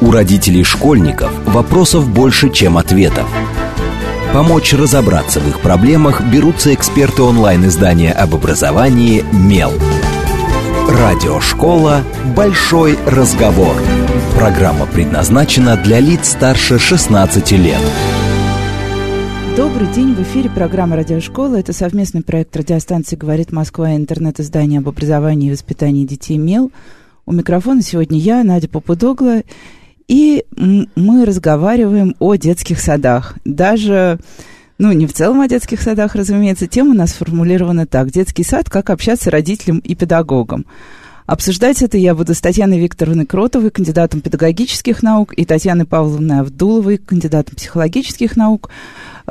У родителей школьников вопросов больше, чем ответов. Помочь разобраться в их проблемах берутся эксперты онлайн-издания об образовании «Мел». Радиошкола «Большой разговор». Программа предназначена для лиц старше 16 лет. Добрый день, в эфире программа «Радиошкола». Это совместный проект радиостанции «Говорит Москва» и интернет-издание об образовании и воспитании детей «Мел». У микрофона сегодня я, Надя Попудогла, и мы разговариваем о детских садах. Даже, ну, не в целом о детских садах, разумеется, тема у нас сформулирована так. Детский сад, как общаться родителям и педагогам. Обсуждать это я буду с Татьяной Викторовной Кротовой, кандидатом педагогических наук, и Татьяной Павловной Авдуловой, кандидатом психологических наук.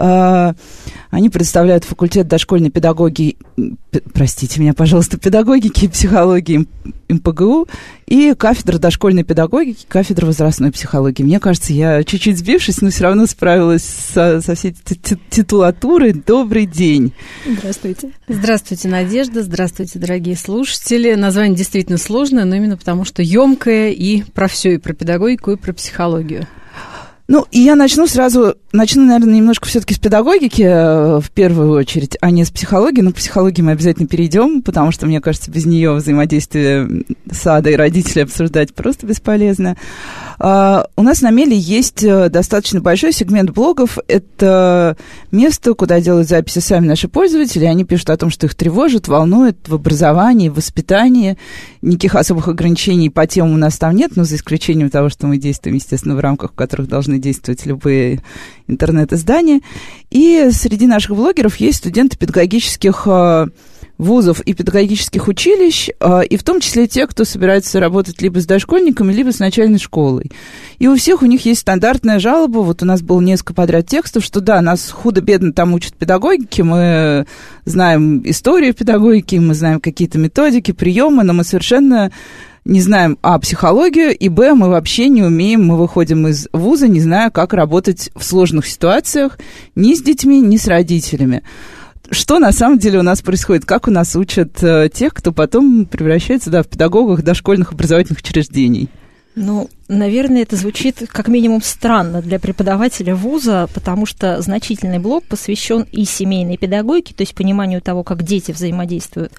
А, они представляют факультет дошкольной педагогии, простите меня, пожалуйста, педагогики и психологии МПГУ и кафедра дошкольной педагогики, кафедра возрастной психологии. Мне кажется, я чуть-чуть сбившись, но все равно справилась со, со всей титулатурой. Добрый день. Здравствуйте. Здравствуйте, Надежда. Здравствуйте, дорогие слушатели. Название действительно сложное, но именно потому, что емкое и про все, и про педагогику, и про психологию. Ну, и я начну сразу, начну, наверное, немножко все-таки с педагогики э, в первую очередь, а не с психологии. Но к психологии мы обязательно перейдем, потому что, мне кажется, без нее взаимодействие сада и родителей обсуждать просто бесполезно. Uh, у нас на Меле есть э, достаточно большой сегмент блогов. Это место, куда делают записи сами наши пользователи. Они пишут о том, что их тревожит, волнует в образовании, в воспитании. Никаких особых ограничений по темам у нас там нет, но за исключением того, что мы действуем, естественно, в рамках, в которых должны действовать любые интернет-издания. И среди наших блогеров есть студенты педагогических uh, вузов и педагогических училищ, а, и в том числе те, кто собирается работать либо с дошкольниками, либо с начальной школой. И у всех у них есть стандартная жалоба. Вот у нас было несколько подряд текстов, что да, нас худо-бедно там учат педагогики, мы знаем историю педагогики, мы знаем какие-то методики, приемы, но мы совершенно не знаем, а, психологию, и, б, мы вообще не умеем, мы выходим из вуза, не зная, как работать в сложных ситуациях ни с детьми, ни с родителями что на самом деле у нас происходит, как у нас учат э, тех, кто потом превращается да, в педагогах дошкольных образовательных учреждений. Ну, наверное, это звучит как минимум странно для преподавателя вуза, потому что значительный блок посвящен и семейной педагогике, то есть пониманию того, как дети взаимодействуют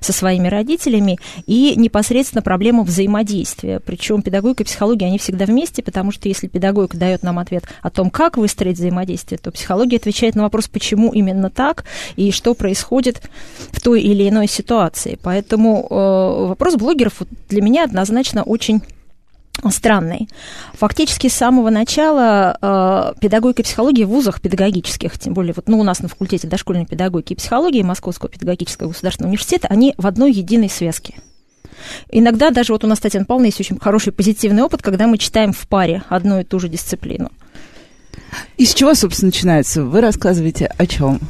со своими родителями, и непосредственно проблемам взаимодействия. Причем педагогика и психология, они всегда вместе, потому что если педагогика дает нам ответ о том, как выстроить взаимодействие, то психология отвечает на вопрос, почему именно так и что происходит в той или иной ситуации. Поэтому э, вопрос блогеров для меня однозначно очень странный. Фактически с самого начала э, педагогика и психология в вузах педагогических, тем более вот, ну, у нас на факультете дошкольной педагогики и психологии Московского педагогического государственного университета, они в одной единой связке. Иногда даже вот у нас, Татьяна Павловна, есть очень хороший позитивный опыт, когда мы читаем в паре одну и ту же дисциплину. И с чего, собственно, начинается? Вы рассказываете о чем?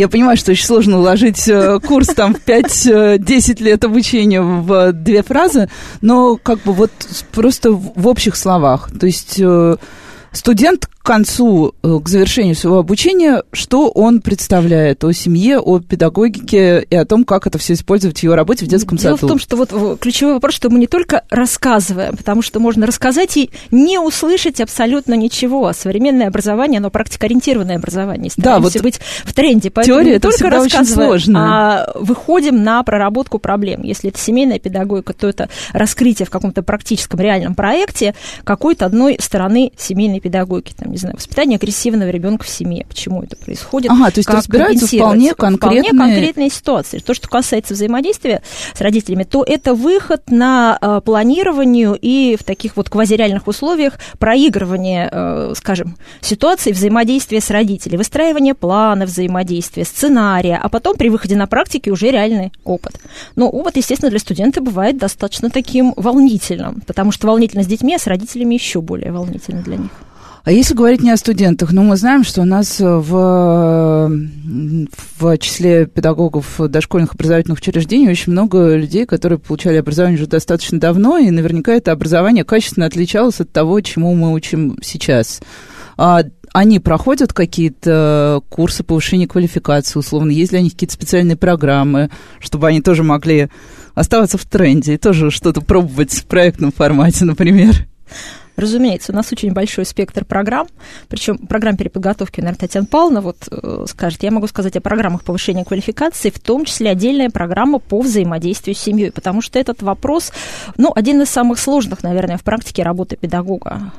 Я понимаю, что очень сложно уложить э, курс там в 5-10 э, лет обучения в две фразы, но как бы вот просто в общих словах. То есть э, студент к концу, э, к завершению своего обучения, что он представляет о семье, о педагогике и о том, как это все использовать в его работе в детском Дело саду? Дело в том, что вот ключевой вопрос, что мы не только рассказываем, потому что можно рассказать и не услышать абсолютно ничего. Современное образование, оно практикоориентированное образование. да, вот быть в тренде. Поэтому теория не только рассказываем, очень сложно. а выходим на проработку проблем. Если это семейная педагогика, то это раскрытие в каком-то практическом реальном проекте какой-то одной стороны семейной педагогики. Там, не знаю, воспитание агрессивного ребенка в семье. Почему это происходит? Ага, то есть разбираются вполне конкретные... Вполне конкретные ситуации. То, что касается взаимодействия с родителями, то это выход на э, планированию и в таких вот квазиреальных условиях проигрывание, э, скажем, ситуации взаимодействия с родителями, выстраивание плана взаимодействия, сценария, а потом при выходе на практике уже реальный опыт. Но опыт, естественно, для студента бывает достаточно таким волнительным, потому что волнительно с детьми, а с родителями еще более волнительно для них. А если говорить не о студентах, ну, мы знаем, что у нас в, в числе педагогов дошкольных образовательных учреждений очень много людей, которые получали образование уже достаточно давно, и наверняка это образование качественно отличалось от того, чему мы учим сейчас. А они проходят какие-то курсы повышения квалификации, условно, есть ли у них какие-то специальные программы, чтобы они тоже могли оставаться в тренде и тоже что-то пробовать в проектном формате, например? Разумеется, у нас очень большой спектр программ, причем программ переподготовки, наверное, Татьяна Павловна вот э, скажет. Я могу сказать о программах повышения квалификации, в том числе отдельная программа по взаимодействию с семьей, потому что этот вопрос, ну, один из самых сложных, наверное, в практике работы педагога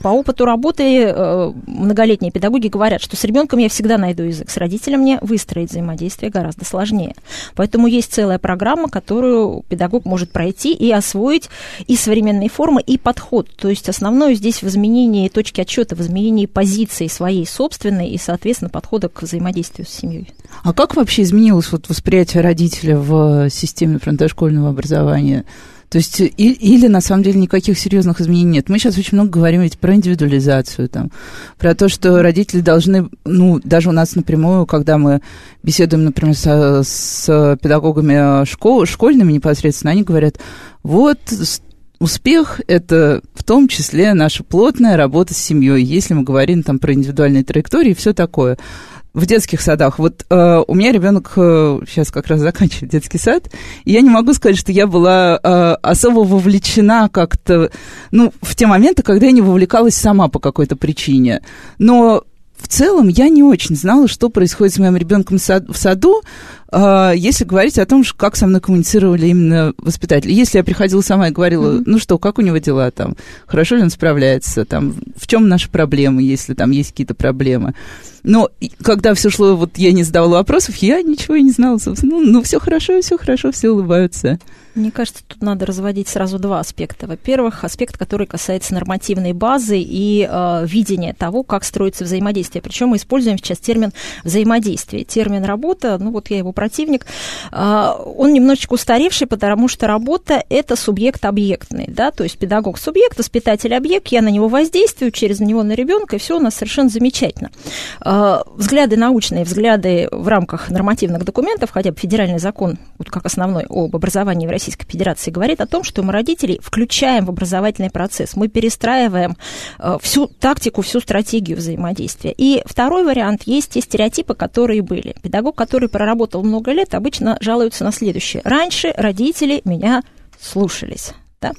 по опыту работы э, многолетние педагоги говорят, что с ребенком я всегда найду язык, с родителем мне выстроить взаимодействие гораздо сложнее. Поэтому есть целая программа, которую педагог может пройти и освоить и современные формы, и подход. То есть основное здесь в изменении точки отчета, в изменении позиции своей собственной и, соответственно, подхода к взаимодействию с семьей. А как вообще изменилось вот восприятие родителя в системе дошкольного образования? То есть и, или на самом деле никаких серьезных изменений нет. Мы сейчас очень много говорим ведь про индивидуализацию, там, про то, что родители должны, ну, даже у нас напрямую, когда мы беседуем, например, со, с педагогами школ, школьными непосредственно, они говорят, вот успех – это в том числе наша плотная работа с семьей, если мы говорим там про индивидуальные траектории и все такое в детских садах. Вот э, у меня ребенок э, сейчас как раз заканчивает детский сад, и я не могу сказать, что я была э, особо вовлечена как-то, ну, в те моменты, когда я не вовлекалась сама по какой-то причине. Но в целом я не очень знала, что происходит с моим ребенком в саду, если говорить о том, как со мной коммуницировали именно воспитатели. Если я приходила сама и говорила, mm-hmm. ну что, как у него дела там, хорошо ли он справляется, там, в чем наши проблемы, если там есть какие-то проблемы. Но когда все шло, вот я не задавала вопросов, я ничего и не знала, собственно. Ну, ну все хорошо, все хорошо, все улыбаются. Мне кажется, тут надо разводить сразу два аспекта. Во-первых, аспект, который касается нормативной базы и э, видения того, как строится взаимодействие. Причем мы используем сейчас термин взаимодействие. Термин работа, ну вот я его противник, э, он немножечко устаревший, потому что работа – это субъект объектный, да, то есть педагог субъект, воспитатель объект, я на него воздействую, через него на ребенка, и все у нас совершенно замечательно. Э, взгляды научные, взгляды в рамках нормативных документов, хотя бы федеральный закон, вот как основной об образовании в Российской Федерации говорит о том, что мы родителей включаем в образовательный процесс, мы перестраиваем э, всю тактику, всю стратегию взаимодействия. И второй вариант есть те стереотипы, которые были. Педагог, который проработал много лет, обычно жалуется на следующее. Раньше родители меня слушались да,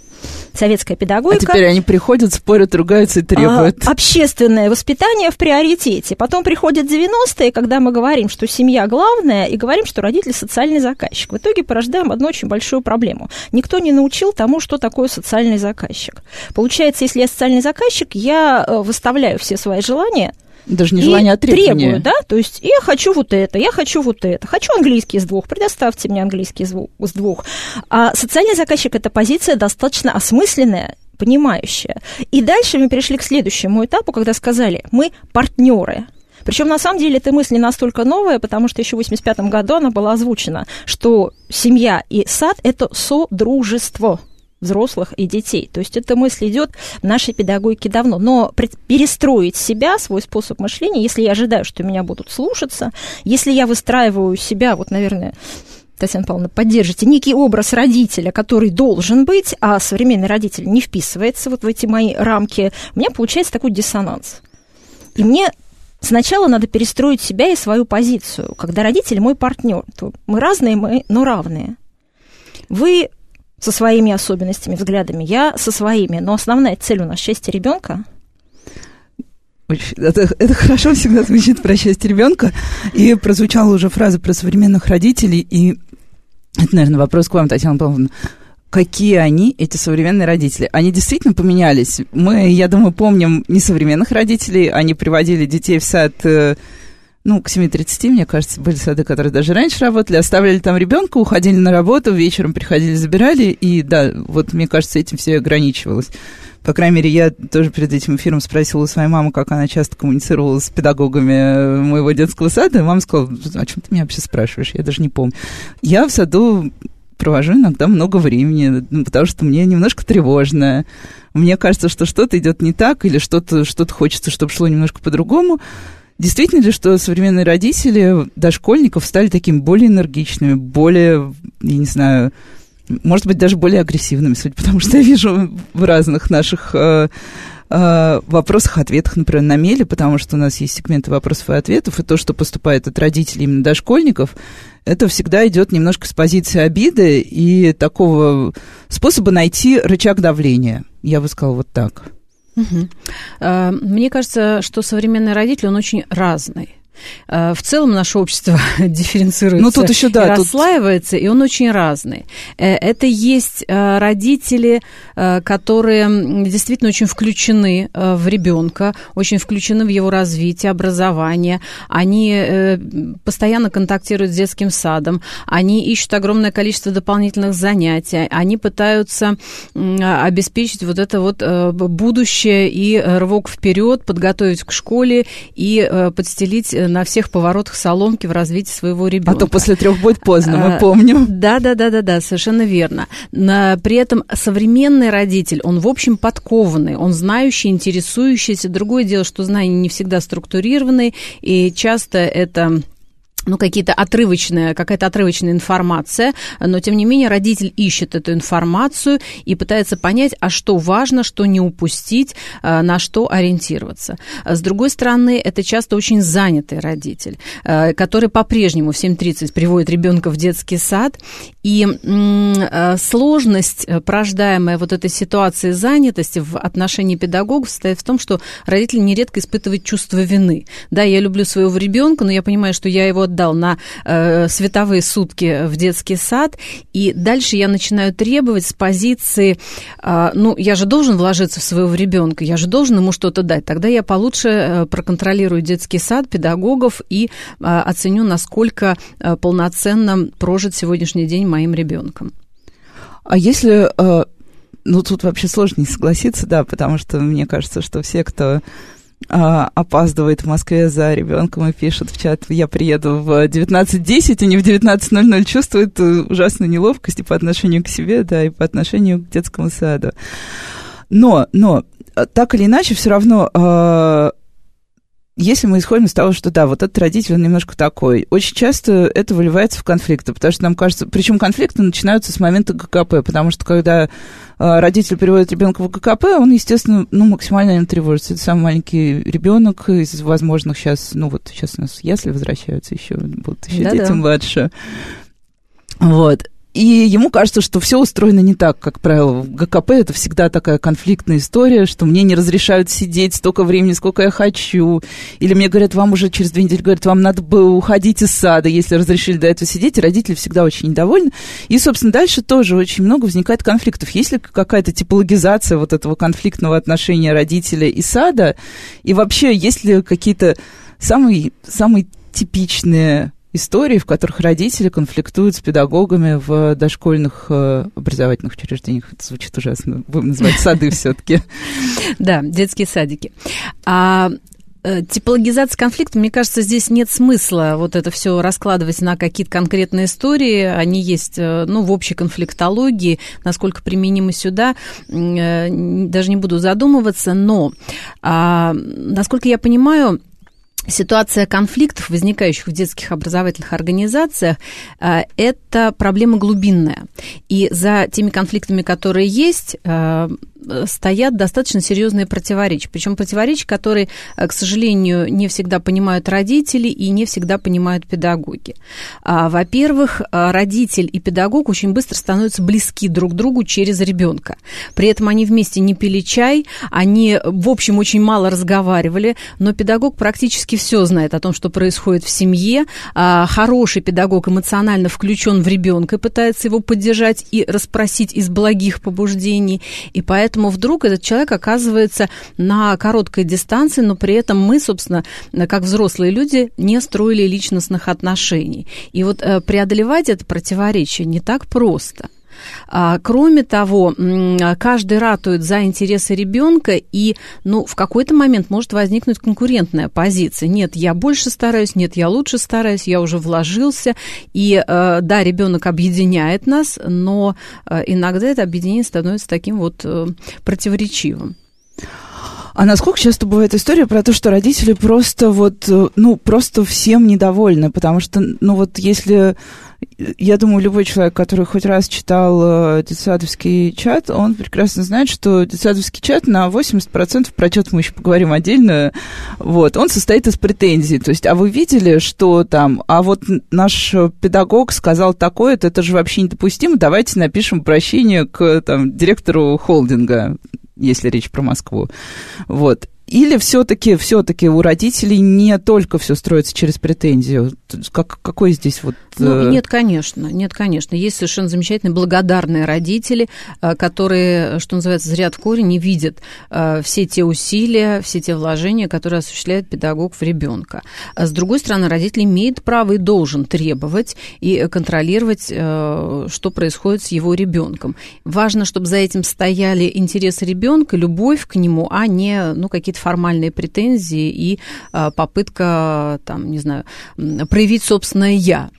советская педагогика. А теперь они приходят, спорят, ругаются и требуют. А, общественное воспитание в приоритете. Потом приходят 90-е, когда мы говорим, что семья главная, и говорим, что родители социальный заказчик. В итоге порождаем одну очень большую проблему. Никто не научил тому, что такое социальный заказчик. Получается, если я социальный заказчик, я э, выставляю все свои желания – даже не желание, а требование. Требую, да, то есть я хочу вот это, я хочу вот это, хочу английский с двух, предоставьте мне английский с двух. А социальный заказчик – это позиция достаточно осмысленная, понимающая. И дальше мы перешли к следующему этапу, когда сказали, мы партнеры. Причем, на самом деле, эта мысль не настолько новая, потому что еще в 85 году она была озвучена, что семья и сад – это содружество взрослых и детей. То есть эта мысль идет в нашей педагогике давно. Но перестроить себя, свой способ мышления, если я ожидаю, что меня будут слушаться, если я выстраиваю себя, вот, наверное, Татьяна Павловна, поддержите некий образ родителя, который должен быть, а современный родитель не вписывается вот в эти мои рамки, у меня получается такой диссонанс. И мне сначала надо перестроить себя и свою позицию. Когда родитель мой партнер, то мы разные, мы, но равные. Вы со своими особенностями, взглядами, я со своими. Но основная цель у нас счастье ребенка. Это, это хорошо всегда звучит про счастье ребенка. И прозвучала уже фраза про современных родителей. И это, наверное, вопрос к вам, Татьяна Павловна. Какие они, эти современные родители? Они действительно поменялись. Мы, я думаю, помним несовременных родителей. Они приводили детей в сад э, ну, к 7.30, мне кажется, были сады, которые даже раньше работали, оставляли там ребенка, уходили на работу, вечером приходили, забирали, и да, вот мне кажется, этим все ограничивалось. По крайней мере, я тоже перед этим эфиром спросила у своей мамы, как она часто коммуницировала с педагогами моего детского сада, и мама сказала, о чем ты меня вообще спрашиваешь, я даже не помню. Я в саду провожу иногда много времени, ну, потому что мне немножко тревожно. Мне кажется, что что-то идет не так, или что-то что хочется, чтобы шло немножко по-другому. Действительно ли, что современные родители дошкольников стали такими более энергичными, более, я не знаю, может быть, даже более агрессивными, судя потому что я вижу в разных наших э, э, вопросах-ответах, например, на меле, потому что у нас есть сегменты вопросов и ответов, и то, что поступает от родителей именно дошкольников, это всегда идет немножко с позиции обиды и такого способа найти рычаг давления. Я бы сказала вот так. Угу. Мне кажется, что современный родитель, он очень разный. Э, в целом наше общество дифференцируется ну, тут еще, да, и расслаивается, тут... и он очень разный. Э, это есть э, родители, которые действительно очень включены в ребенка, очень включены в его развитие, образование. Они постоянно контактируют с детским садом, они ищут огромное количество дополнительных занятий, они пытаются обеспечить вот это вот будущее и рывок вперед, подготовить к школе и подстелить на всех поворотах соломки в развитии своего ребенка. А то после трех будет поздно, мы а, помним. Да, да, да, да, да, совершенно верно. При этом современный родитель, он в общем подкованный, он знающий, интересующийся. Другое дело, что знания не всегда структурированные, и часто это ну, какие-то отрывочные, какая-то отрывочная информация, но, тем не менее, родитель ищет эту информацию и пытается понять, а что важно, что не упустить, э, на что ориентироваться. С другой стороны, это часто очень занятый родитель, э, который по-прежнему в 7.30 приводит ребенка в детский сад, и э, сложность, порождаемая вот этой ситуацией занятости в отношении педагогов, состоит в том, что родитель нередко испытывает чувство вины. Да, я люблю своего ребенка, но я понимаю, что я его отдал на э, световые сутки в детский сад, и дальше я начинаю требовать с позиции, э, ну, я же должен вложиться в своего ребенка, я же должен ему что-то дать. Тогда я получше э, проконтролирую детский сад, педагогов и э, оценю, насколько э, полноценно прожит сегодняшний день моим ребенком. А если э, ну, тут вообще сложно не согласиться, да, потому что мне кажется, что все, кто а, опаздывает в Москве за ребенком и пишет в чат, я приеду в 19.10, а не в 19.00, чувствует э, ужасную неловкость и по отношению к себе, да, и по отношению к детскому саду. Но, но, э, так или иначе, все равно э, если мы исходим из того, что да, вот этот родитель, он немножко такой, очень часто это выливается в конфликты, потому что нам кажется, причем конфликты начинаются с момента ГКП, потому что когда э, родитель переводит ребенка в ГКП, он, естественно, ну, максимально им тревожится. Это самый маленький ребенок из возможных сейчас, ну, вот сейчас у нас ясли возвращаются еще, будут еще дети младше. Вот. И ему кажется, что все устроено не так, как правило. В ГКП это всегда такая конфликтная история, что мне не разрешают сидеть столько времени, сколько я хочу. Или мне говорят, вам уже через две недели говорят, вам надо бы уходить из сада, если разрешили до этого сидеть. И родители всегда очень недовольны. И, собственно, дальше тоже очень много возникает конфликтов. Есть ли какая-то типологизация вот этого конфликтного отношения родителя и сада? И вообще, есть ли какие-то самые, самые типичные истории, в которых родители конфликтуют с педагогами в дошкольных э, образовательных учреждениях. Это звучит ужасно. Будем называть сады все-таки. Да, детские садики. А э, типологизация конфликта, мне кажется, здесь нет смысла вот это все раскладывать на какие-то конкретные истории. Они есть, э, ну, в общей конфликтологии, насколько применимы сюда, даже не буду задумываться, но, а, насколько я понимаю, Ситуация конфликтов, возникающих в детских образовательных организациях, э, это проблема глубинная. И за теми конфликтами, которые есть, э, стоят достаточно серьезные противоречия. Причем противоречия, которые, э, к сожалению, не всегда понимают родители и не всегда понимают педагоги. А, во-первых, родитель и педагог очень быстро становятся близки друг другу через ребенка. При этом они вместе не пили чай, они, в общем, очень мало разговаривали, но педагог практически все знает о том, что происходит в семье. А, хороший педагог эмоционально включен в ребенка и пытается его поддержать и расспросить из благих побуждений. И поэтому поэтому вдруг этот человек оказывается на короткой дистанции, но при этом мы, собственно, как взрослые люди, не строили личностных отношений. И вот э, преодолевать это противоречие не так просто. А, кроме того, каждый ратует за интересы ребенка, и ну, в какой-то момент может возникнуть конкурентная позиция. Нет, я больше стараюсь, нет, я лучше стараюсь, я уже вложился. И э, да, ребенок объединяет нас, но э, иногда это объединение становится таким вот э, противоречивым. А насколько часто бывает история про то, что родители просто вот, ну, просто всем недовольны, потому что, ну, вот если я думаю, любой человек, который хоть раз читал э, детсадовский чат, он прекрасно знает, что детсадовский чат на 80%, про чат мы еще поговорим отдельно, вот, он состоит из претензий. То есть, а вы видели, что там, а вот наш педагог сказал такое, это же вообще недопустимо, давайте напишем обращение к там, директору холдинга если речь про Москву. Вот. Или все-таки все-таки у родителей не только все строится через претензию? Как, какой здесь вот... Ну, э, нет, конечно, нет, конечно. Есть совершенно замечательные благодарные родители, э, которые, что называется, зрят в корень и видят э, все те усилия, все те вложения, которые осуществляет педагог в ребенка. А с другой стороны, родитель имеет право и должен требовать и контролировать, что происходит с его ребенком. Важно, чтобы за этим стояли интересы ребенка, любовь к нему, а не ну, какие-то формальные претензии и попытка, там, не знаю, проявить собственное «я».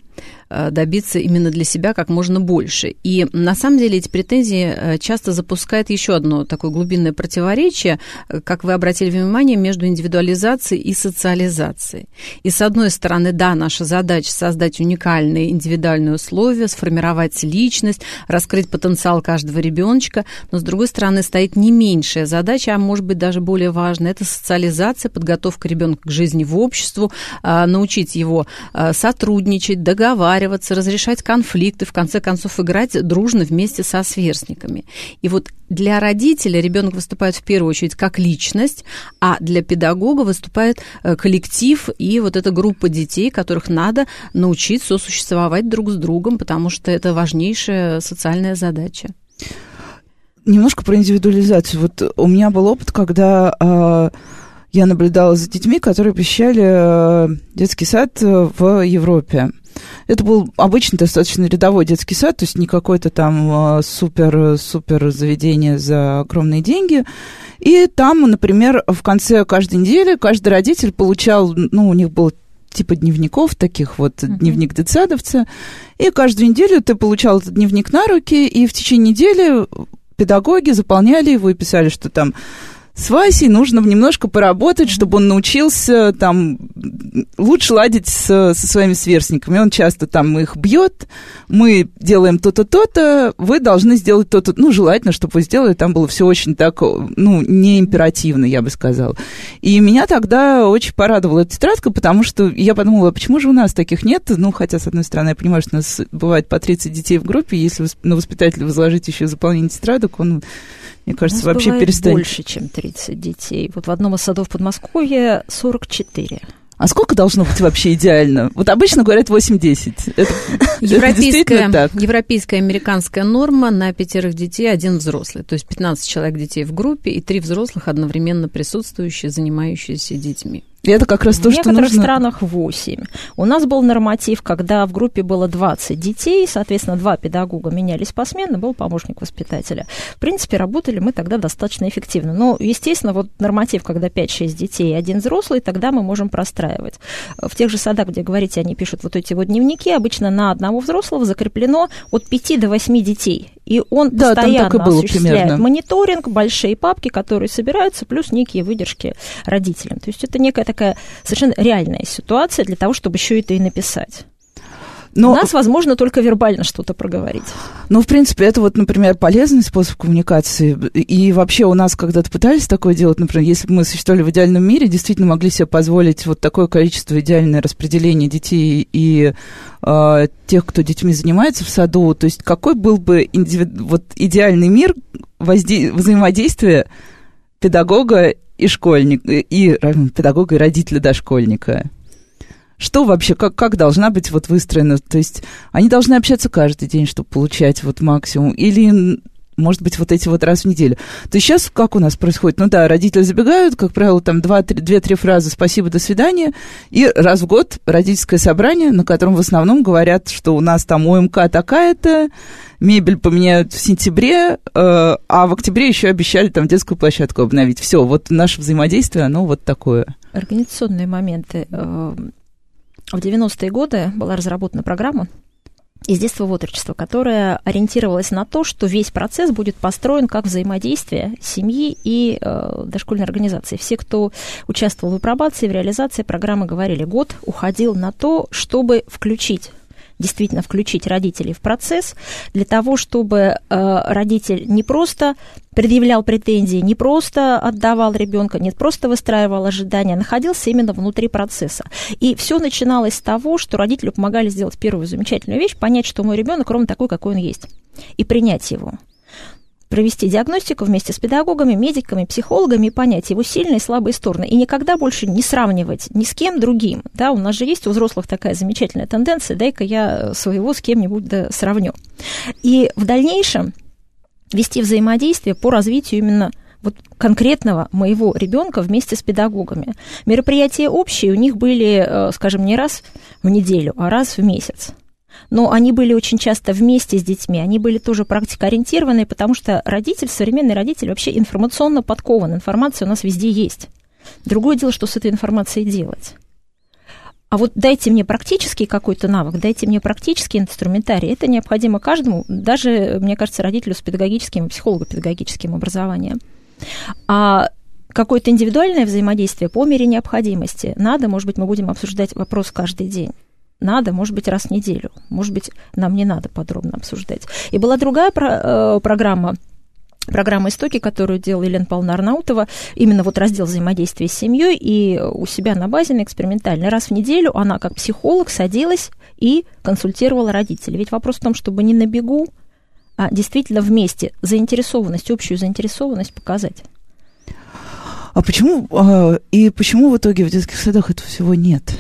Э, добиться именно для себя как можно больше. И на самом деле эти претензии э, часто запускают еще одно такое глубинное противоречие, э, как вы обратили внимание, между индивидуализацией и социализацией. И с одной стороны, да, наша задача создать уникальные индивидуальные условия, сформировать личность, раскрыть потенциал каждого ребеночка, но с другой стороны стоит не меньшая задача, а может быть даже более важная, это социализация, подготовка ребенка к жизни в обществу, научить его сотрудничать, договариваться, договариваться, разрешать конфликты, в конце концов играть дружно вместе со сверстниками. И вот для родителя ребенок выступает в первую очередь как личность, а для педагога выступает э, коллектив и вот эта группа детей, которых надо научить сосуществовать друг с другом, потому что это важнейшая социальная задача. Немножко про индивидуализацию. Вот у меня был опыт, когда э, я наблюдала за детьми, которые посещали э, детский сад э, в Европе. Это был обычный достаточно рядовой детский сад, то есть не какое-то там супер-супер заведение за огромные деньги. И там, например, в конце каждой недели каждый родитель получал, ну, у них был типа дневников таких вот, uh-huh. дневник детсадовца, и каждую неделю ты получал этот дневник на руки, и в течение недели педагоги заполняли его и писали, что там с Васей нужно немножко поработать, чтобы он научился там лучше ладить с, со своими сверстниками. Он часто там их бьет, мы делаем то-то, то-то, вы должны сделать то-то. Ну, желательно, чтобы вы сделали, там было все очень так, ну, не императивно, я бы сказала. И меня тогда очень порадовала эта тетрадка, потому что я подумала, почему же у нас таких нет? Ну, хотя, с одной стороны, я понимаю, что у нас бывает по 30 детей в группе, если на воспитателя возложить еще заполнение тетрадок, он мне кажется, вообще перестанет. больше, чем 30 детей. Вот в одном из садов Подмосковья 44. А сколько должно быть вообще идеально? Вот обычно говорят 8-10. Это, европейская, это европейская американская норма на пятерых детей один взрослый. То есть 15 человек детей в группе и три взрослых одновременно присутствующие, занимающиеся детьми. Это как раз то, что нужно... В некоторых странах 8. У нас был норматив, когда в группе было 20 детей, соответственно, два педагога менялись посменно, был помощник воспитателя. В принципе, работали мы тогда достаточно эффективно. Но, естественно, вот норматив, когда 5-6 детей и один взрослый, тогда мы можем простраивать. В тех же садах, где, говорите, они пишут вот эти вот дневники, обычно на одного взрослого закреплено от 5 до 8 детей. И он да, постоянно так было осуществляет примерно. мониторинг, большие папки, которые собираются, плюс некие выдержки родителям. То есть это некая такая совершенно реальная ситуация для того, чтобы еще это и написать. Но... У нас возможно только вербально что-то проговорить. Ну, в принципе, это вот, например, полезный способ коммуникации. И вообще у нас когда-то пытались такое делать, например, если бы мы существовали в идеальном мире, действительно могли себе позволить вот такое количество идеальное распределение детей и э, тех, кто детьми занимается в саду. То есть какой был бы индиви... вот идеальный мир возде... взаимодействия педагога и школьника, и педагога и родителя дошкольника? Что вообще, как, как должна быть вот выстроена? То есть они должны общаться каждый день, чтобы получать вот максимум? Или, может быть, вот эти вот раз в неделю? То сейчас как у нас происходит? Ну да, родители забегают, как правило, там две-три фразы «спасибо, до свидания», и раз в год родительское собрание, на котором в основном говорят, что у нас там ОМК такая-то, мебель поменяют в сентябре, э, а в октябре еще обещали там детскую площадку обновить. Все, вот наше взаимодействие, оно вот такое. Организационные моменты. Э, в 90-е годы была разработана программа из детства в отрочество, которая ориентировалась на то, что весь процесс будет построен как взаимодействие семьи и э, дошкольной организации. Все, кто участвовал в апробации, в реализации программы, говорили, год уходил на то, чтобы включить действительно включить родителей в процесс для того, чтобы э, родитель не просто предъявлял претензии, не просто отдавал ребенка, не просто выстраивал ожидания, а находился именно внутри процесса. И все начиналось с того, что родители помогали сделать первую замечательную вещь, понять, что мой ребенок ровно такой, какой он есть, и принять его. Провести диагностику вместе с педагогами, медиками, психологами и понять его сильные и слабые стороны. И никогда больше не сравнивать ни с кем другим. Да, у нас же есть у взрослых такая замечательная тенденция, дай-ка я своего с кем-нибудь да сравню. И в дальнейшем вести взаимодействие по развитию именно вот конкретного моего ребенка вместе с педагогами. Мероприятия общие у них были, э, скажем, не раз в неделю, а раз в месяц но они были очень часто вместе с детьми, они были тоже практикоориентированные, потому что родитель, современный родитель вообще информационно подкован, информация у нас везде есть. Другое дело, что с этой информацией делать. А вот дайте мне практический какой-то навык, дайте мне практический инструментарий. Это необходимо каждому, даже, мне кажется, родителю с педагогическим психолого-педагогическим образованием. А какое-то индивидуальное взаимодействие по мере необходимости. Надо, может быть, мы будем обсуждать вопрос каждый день надо, может быть, раз в неделю. Может быть, нам не надо подробно обсуждать. И была другая про, э, программа, программа «Истоки», которую делала Елена Павловна Арнаутова, именно вот раздел взаимодействия с семьей, и у себя на базе, на экспериментальной, раз в неделю она как психолог садилась и консультировала родителей. Ведь вопрос в том, чтобы не на бегу, а действительно вместе заинтересованность, общую заинтересованность показать. А почему, а, и почему в итоге в детских садах этого всего нет?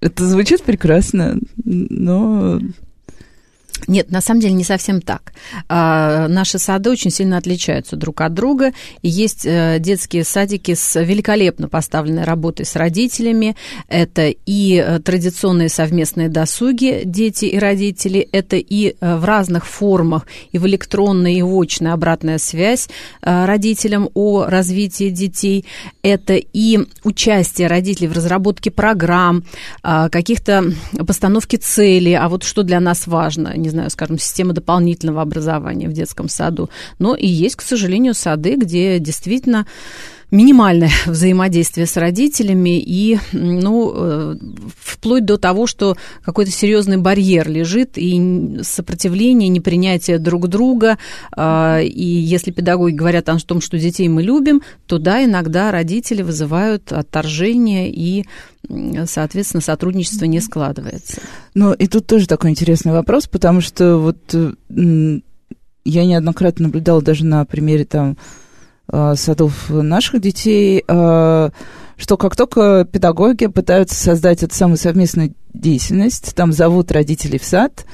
Это звучит прекрасно, но нет, на самом деле не совсем так. А, наши сады очень сильно отличаются друг от друга. И есть э, детские садики с великолепно поставленной работой с родителями. Это и э, традиционные совместные досуги дети и родители, это и э, в разных формах, и в электронной, и в очной обратная связь родителям о развитии детей. Это и участие родителей в разработке программ, каких-то постановки целей, а вот что для нас важно, не знаю, скажем, система дополнительного образования в детском саду. Но и есть, к сожалению, сады, где действительно минимальное взаимодействие с родителями и, ну, э, вплоть до того, что какой-то серьезный барьер лежит и сопротивление, непринятие друг друга. А, и если педагоги говорят о том, что детей мы любим, то да, иногда родители вызывают отторжение и соответственно, сотрудничество не складывается. Ну, и тут тоже такой интересный вопрос, потому что вот я неоднократно наблюдала даже на примере там Э, садов наших детей, э, что как только педагоги пытаются создать эту самую совместную деятельность, там зовут родителей в сад,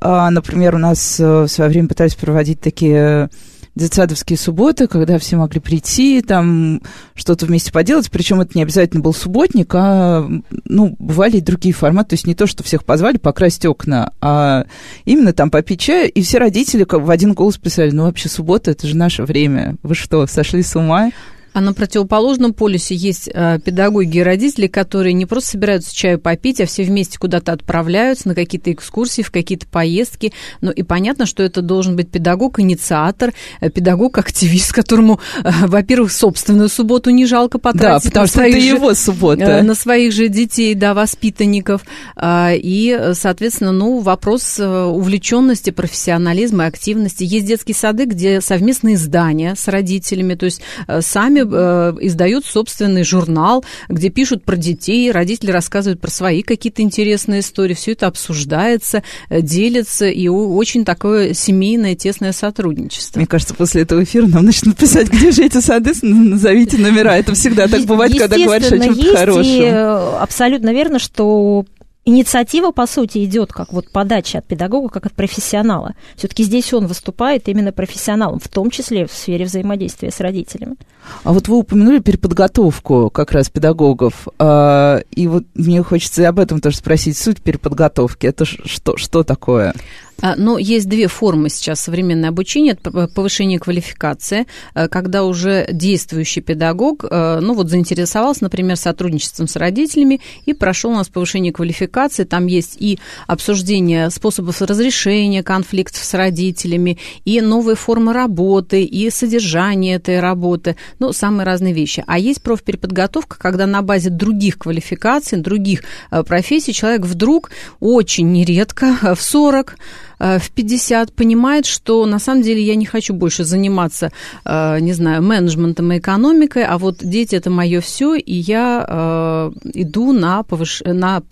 э, например, у нас в свое время пытались проводить такие детсадовские субботы, когда все могли прийти, там что-то вместе поделать, причем это не обязательно был субботник, а, ну, бывали и другие форматы, то есть не то, что всех позвали покрасить окна, а именно там попить чай, и все родители в один голос писали, ну, вообще суббота, это же наше время, вы что, сошли с ума? А на противоположном полюсе есть э, педагоги и родители, которые не просто собираются чаю попить, а все вместе куда-то отправляются на какие-то экскурсии, в какие-то поездки. Ну и понятно, что это должен быть педагог-инициатор, э, педагог-активист, которому, э, во-первых, собственную субботу не жалко потратить. Да, потому что это же, его суббота. Э, на своих же детей, да, воспитанников. Э, и, соответственно, ну, вопрос э, увлеченности, профессионализма и активности. Есть детские сады, где совместные издания с родителями, то есть э, сами э, издают собственный журнал, где пишут про детей, родители рассказывают про свои какие-то интересные истории, все это обсуждается, э, делится, и очень такое семейное, тесное сотрудничество. Мне кажется, после этого эфира нам начнут писать, где же эти сады, назовите номера. Это всегда так бывает, когда говоришь о чем-то хорошем. Э, абсолютно верно, что инициатива, по сути, идет как вот подача от педагога, как от профессионала. Все-таки здесь он выступает именно профессионалом, в том числе в сфере взаимодействия с родителями. А вот вы упомянули переподготовку как раз педагогов, а, и вот мне хочется об этом тоже спросить. Суть переподготовки, это что, что такое? А, Но есть две формы сейчас современное обучение. Это повышение квалификации, э, когда уже действующий педагог, э, ну вот заинтересовался, например, сотрудничеством с родителями и прошел у нас повышение квалификации. Там есть и обсуждение способов разрешения конфликтов с родителями, и новые формы работы, и содержание этой работы, ну, самые разные вещи. А есть профпереподготовка, когда на базе других квалификаций, других профессий человек вдруг очень нередко в 40 Э, в 50 понимает, что на самом деле я не хочу больше заниматься, э, не знаю, менеджментом и экономикой, а вот дети это мое все, и я э, иду на, повыш... на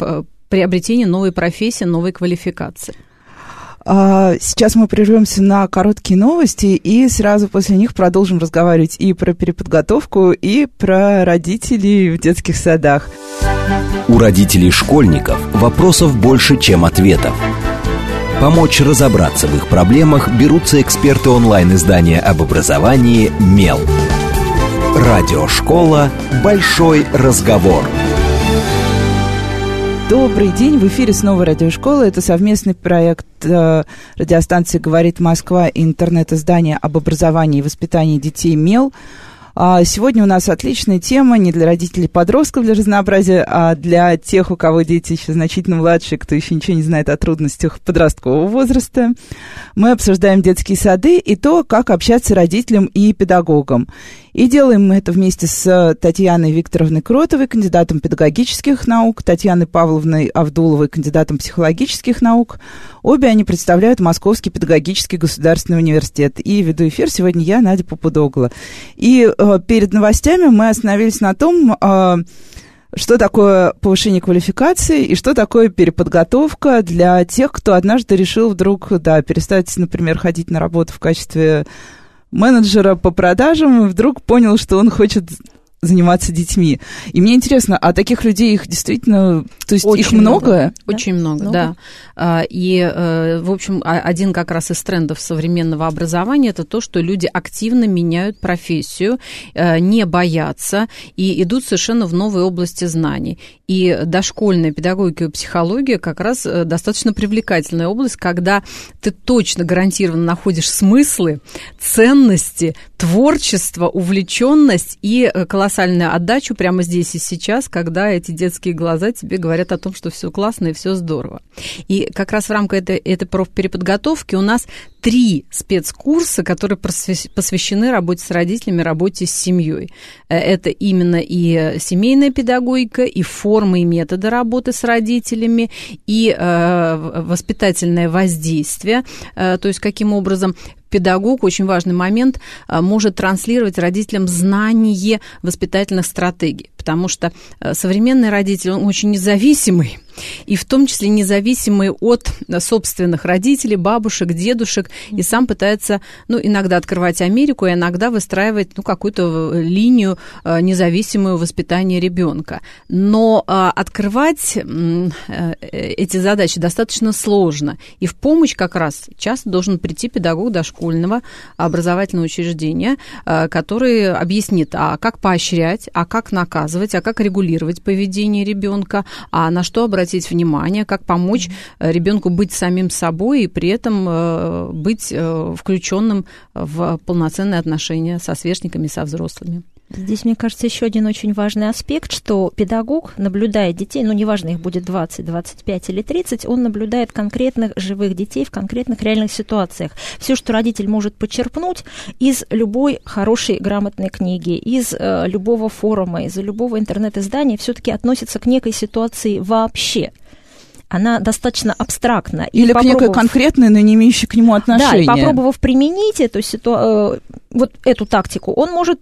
приобретение новой профессии, новой квалификации. А, сейчас мы прервемся на короткие новости и сразу после них продолжим разговаривать и про переподготовку, и про родителей в детских садах. У родителей школьников вопросов больше, чем ответов. Помочь разобраться в их проблемах берутся эксперты онлайн-издания об образовании «Мел». Радиошкола «Большой разговор». Добрый день, в эфире снова радиошкола. Это совместный проект э, радиостанции «Говорит Москва» и интернет-издания об образовании и воспитании детей «Мел». А сегодня у нас отличная тема не для родителей подростков для разнообразия, а для тех, у кого дети еще значительно младшие, кто еще ничего не знает о трудностях подросткового возраста. Мы обсуждаем детские сады и то, как общаться родителям и педагогам. И делаем мы это вместе с Татьяной Викторовной Кротовой, кандидатом педагогических наук, Татьяной Павловной Авдуловой, кандидатом психологических наук. Обе они представляют Московский педагогический государственный университет. И веду эфир сегодня я, Надя Попудогла. И э, перед новостями мы остановились на том, э, что такое повышение квалификации и что такое переподготовка для тех, кто однажды решил вдруг, да, перестать, например, ходить на работу в качестве менеджера по продажам и вдруг понял, что он хочет заниматься детьми. И мне интересно, а таких людей их действительно, то есть очень их много? много? Очень много, много, да. А, и, э, в общем, один как раз из трендов современного образования это то, что люди активно меняют профессию, э, не боятся и идут совершенно в новые области знаний. И дошкольная педагогика и психология как раз э, достаточно привлекательная область, когда ты точно гарантированно находишь смыслы, ценности, творчество, увлеченность и колоссальную отдачу прямо здесь и сейчас, когда эти детские глаза тебе говорят о том, что все классно и все здорово. И как раз в рамках этой, этой профпереподготовки у нас три спецкурса, которые посвящены работе с родителями, работе с семьей. Э, это именно и семейная педагогика, и формы и методы работы с родителями, и э, воспитательное воздействие, э, то есть каким образом педагог, очень важный момент, а, может транслировать родителям знание воспитательных стратегий, потому что э, современный родитель, он очень независимый, и в том числе независимый от собственных родителей, бабушек, дедушек, и сам пытается, ну, иногда открывать Америку, и иногда выстраивать, ну, какую-то э, линию э, независимую воспитания ребенка. Но открывать э, эти задачи достаточно сложно, и в помощь как раз часто должен прийти педагог дошкольного образовательного учреждения, который объяснит, а как поощрять, а как наказывать, а как регулировать поведение ребенка, а на что обратить внимание, как помочь э, ребенку быть самим собой и при этом э, быть э, включенным в полноценные отношения со сверстниками, со взрослыми. Здесь, мне кажется, еще один очень важный аспект, что педагог наблюдает детей, ну, неважно, их будет 20, 25 или 30, он наблюдает конкретных живых детей в конкретных реальных ситуациях. Все, что родитель может почерпнуть из любой хорошей, грамотной книги, из э, любого форума, из любого интернет-издания, все-таки относится к некой ситуации вообще она достаточно абстрактна. Или и к некой конкретной, но не имеющей к нему отношения. Да, и попробовав применить эту, ситу... Э, вот эту тактику, он может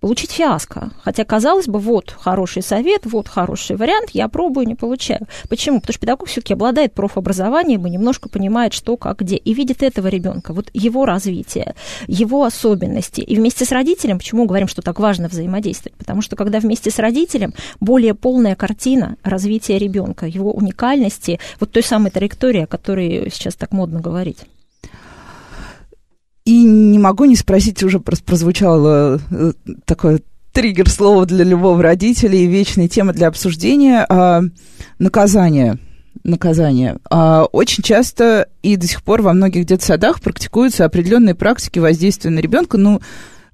получить фиаско. Хотя, казалось бы, вот хороший совет, вот хороший вариант, я пробую, не получаю. Почему? Потому что педагог все-таки обладает профобразованием и немножко понимает, что, как, где. И видит этого ребенка, вот его развитие, его особенности. И вместе с родителем, почему говорим, что так важно взаимодействовать? Потому что когда вместе с родителем более полная картина развития ребенка, его уникальности, вот той самой траектории, о которой сейчас так модно говорить. И не могу не спросить, уже прозвучало э, такое триггер слова для любого родителя и вечная тема для обсуждения а, наказание. Наказание. А, очень часто и до сих пор во многих детсадах практикуются определенные практики воздействия на ребенка. Ну,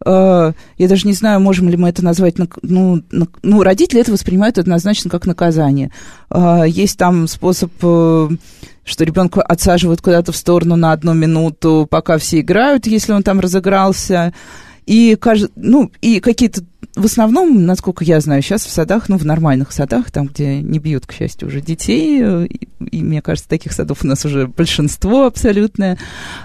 я даже не знаю, можем ли мы это назвать, ну, ну родители это воспринимают однозначно как наказание. А, есть там способ э, что ребенка отсаживают куда-то в сторону на одну минуту, пока все играют, если он там разыгрался. И, ну, и какие-то, в основном, насколько я знаю, сейчас в садах, ну, в нормальных садах, там, где не бьют, к счастью, уже детей, и, и мне кажется, таких садов у нас уже большинство абсолютное,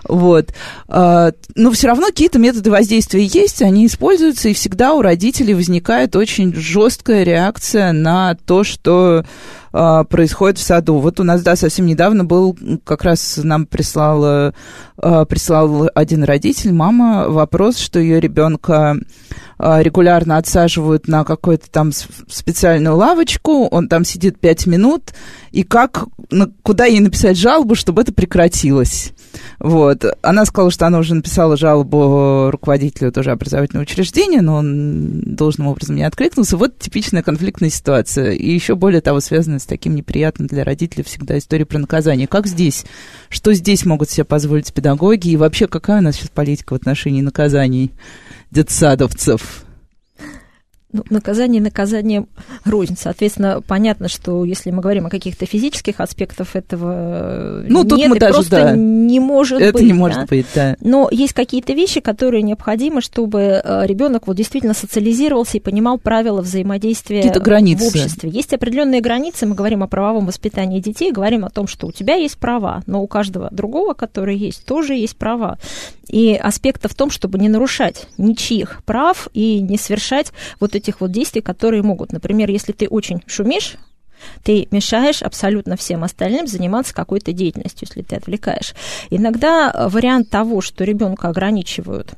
вот. А, но все равно какие-то методы воздействия есть, они используются, и всегда у родителей возникает очень жесткая реакция на то, что а, происходит в саду. Вот у нас, да, совсем недавно был, как раз нам прислал, а, прислал один родитель, мама, вопрос, что ее ребенка а, регулярно отсаживают на какую-то там специальную лавочку, он там сидит пять минут, и как, куда ей написать жалобу, чтобы это прекратилось. Вот. Она сказала, что она уже написала жалобу руководителю тоже образовательного учреждения, но он должным образом не откликнулся. Вот типичная конфликтная ситуация. И еще более того, связанная с таким неприятным для родителей всегда историей про наказание. Как здесь? Что здесь могут себе позволить педагоги? И вообще, какая у нас сейчас политика в отношении наказаний детсадовцев? Ну, наказание наказанием рознь. Соответственно, понятно, что если мы говорим о каких-то физических аспектах этого ну, нет, тут мы даже, просто да, не может это быть. не может да? быть, да. Но есть какие-то вещи, которые необходимы, чтобы э, ребенок вот действительно социализировался и понимал правила взаимодействия границы. в обществе. Есть определенные границы, мы говорим о правовом воспитании детей, говорим о том, что у тебя есть права, но у каждого другого, который есть, тоже есть права. И аспекта в том, чтобы не нарушать ничьих прав и не совершать вот этих вот действий, которые могут. Например, если ты очень шумишь, ты мешаешь абсолютно всем остальным заниматься какой-то деятельностью, если ты отвлекаешь. Иногда вариант того, что ребенка ограничивают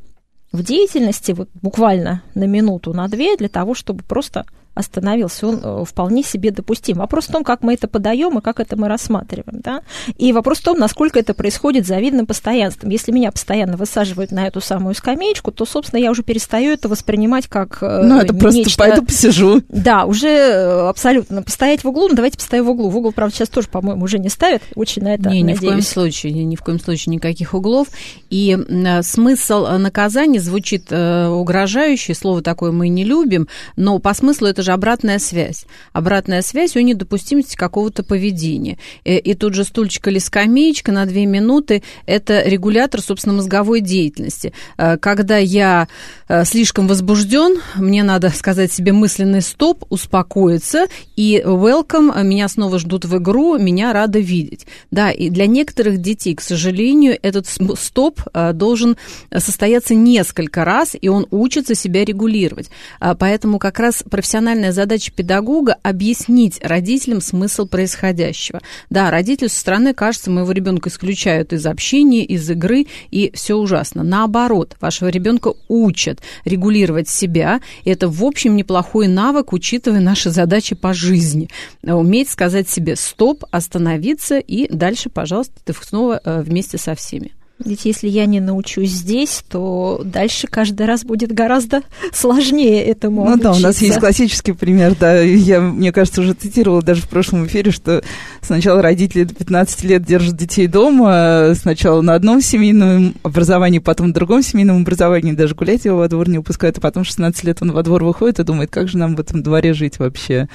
в деятельности, вот буквально на минуту, на две, для того, чтобы просто остановился, он э, вполне себе допустим. Вопрос в том, как мы это подаем и как это мы рассматриваем. Да? И вопрос в том, насколько это происходит завидным постоянством. Если меня постоянно высаживают на эту самую скамеечку, то, собственно, я уже перестаю это воспринимать как э, Ну, это просто нечто... пойду посижу. Да, уже э, абсолютно. Постоять в углу, ну, давайте постою в углу. В угол, правда, сейчас тоже, по-моему, уже не ставят. Очень на это не, надеюсь. ни в коем случае, ни в коем случае никаких углов. И смысл наказания звучит угрожающе, слово такое мы не любим, но по смыслу это же обратная связь. Обратная связь о недопустимости какого-то поведения. И, э, и тут же стульчик или скамеечка на две минуты – это регулятор, собственно, мозговой деятельности. Э, когда я э, слишком возбужден, мне надо сказать себе мысленный стоп, успокоиться, и welcome, меня снова ждут в игру, меня рада видеть. Да, и для некоторых детей, к сожалению, этот стоп должен состояться несколько раз, и он учится себя регулировать. Поэтому как раз профессиональная задача педагога объяснить родителям смысл происходящего. Да, родители со стороны, кажется, моего ребенка исключают из общения, из игры, и все ужасно. Наоборот, вашего ребенка учат регулировать себя, это, в общем, неплохой навык, учитывая наши задачи по жизни. Уметь сказать себе «стоп», остановиться, и дальше, пожалуйста, ты снова э, вместе со всеми. Ведь если я не научусь здесь, то дальше каждый раз будет гораздо сложнее этому Ну обучиться. да, у нас есть классический пример, да, я, мне кажется, уже цитировала даже в прошлом эфире, что сначала родители до 15 лет держат детей дома, сначала на одном семейном образовании, потом на другом семейном образовании, даже гулять его во двор не упускают, а потом 16 лет он во двор выходит и думает, как же нам в этом дворе жить вообще.